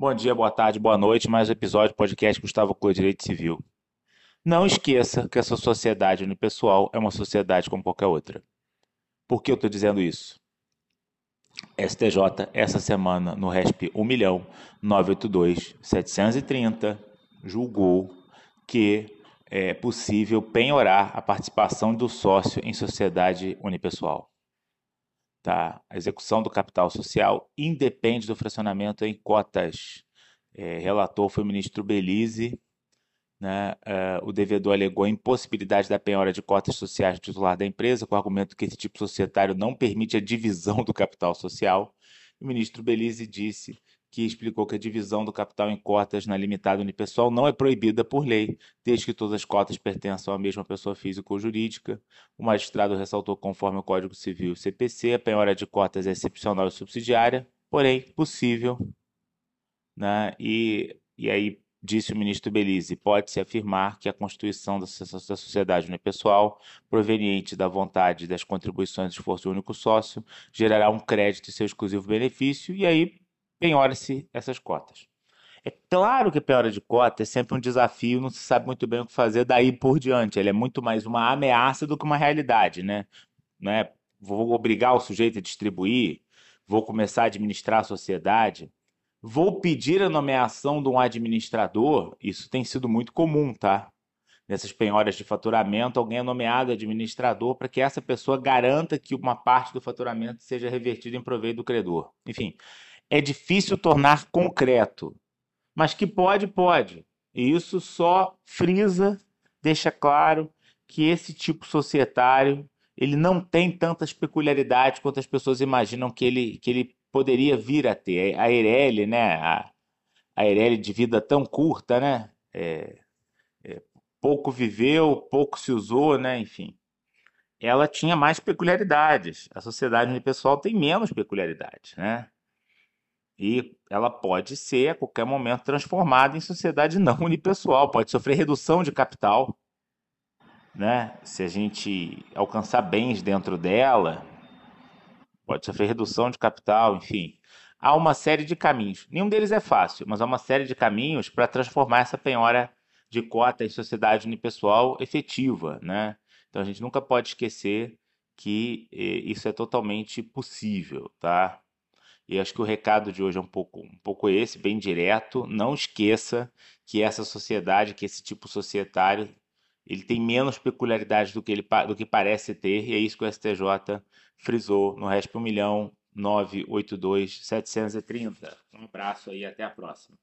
Bom dia, boa tarde, boa noite. Mais um episódio do podcast Gustavo Clô Direito Civil. Não esqueça que essa sociedade unipessoal é uma sociedade como qualquer outra. Por que eu estou dizendo isso? STJ, essa semana, no RESP 1.982.730, julgou que é possível penhorar a participação do sócio em sociedade unipessoal. Tá? A execução do capital social independe do fracionamento em cotas. É, relator foi o ministro Belize. Né? É, o devedor alegou a impossibilidade da penhora de cotas sociais do titular da empresa, com o argumento que esse tipo societário não permite a divisão do capital social. O ministro Belize disse que explicou que a divisão do capital em cotas na limitada unipessoal não é proibida por lei, desde que todas as cotas pertençam à mesma pessoa física ou jurídica. O magistrado ressaltou conforme o Código Civil e CPC, a penhora de cotas é excepcional e subsidiária, porém possível. Né? E, e aí disse o ministro Belize, pode-se afirmar que a constituição da sociedade unipessoal, proveniente da vontade das contribuições do esforço único sócio, gerará um crédito e seu exclusivo benefício, e aí penhora-se essas cotas. É claro que a penhora de cota é sempre um desafio, não se sabe muito bem o que fazer daí por diante. Ele é muito mais uma ameaça do que uma realidade, né? Não é, vou obrigar o sujeito a distribuir, vou começar a administrar a sociedade, vou pedir a nomeação de um administrador, isso tem sido muito comum, tá? Nessas penhoras de faturamento, alguém é nomeado administrador para que essa pessoa garanta que uma parte do faturamento seja revertida em proveito do credor. Enfim, é difícil tornar concreto, mas que pode, pode. E isso só frisa, deixa claro que esse tipo societário ele não tem tantas peculiaridades quanto as pessoas imaginam que ele, que ele poderia vir a ter. A Eireli, né? A, a Eireli de vida tão curta, né? É, é, pouco viveu, pouco se usou, né? Enfim. Ela tinha mais peculiaridades. A sociedade unipessoal tem menos peculiaridades, né? E ela pode ser, a qualquer momento, transformada em sociedade não unipessoal, pode sofrer redução de capital. Né? Se a gente alcançar bens dentro dela, pode sofrer redução de capital, enfim. Há uma série de caminhos. Nenhum deles é fácil, mas há uma série de caminhos para transformar essa penhora de cota em sociedade unipessoal efetiva. Né? Então a gente nunca pode esquecer que eh, isso é totalmente possível. Tá? E acho que o recado de hoje é um pouco, um pouco esse, bem direto. Não esqueça que essa sociedade, que esse tipo societário, ele tem menos peculiaridades do que, ele, do que parece ter, e é isso que o STJ frisou no RESP 1 milhão 982 730. Um abraço aí, até a próxima.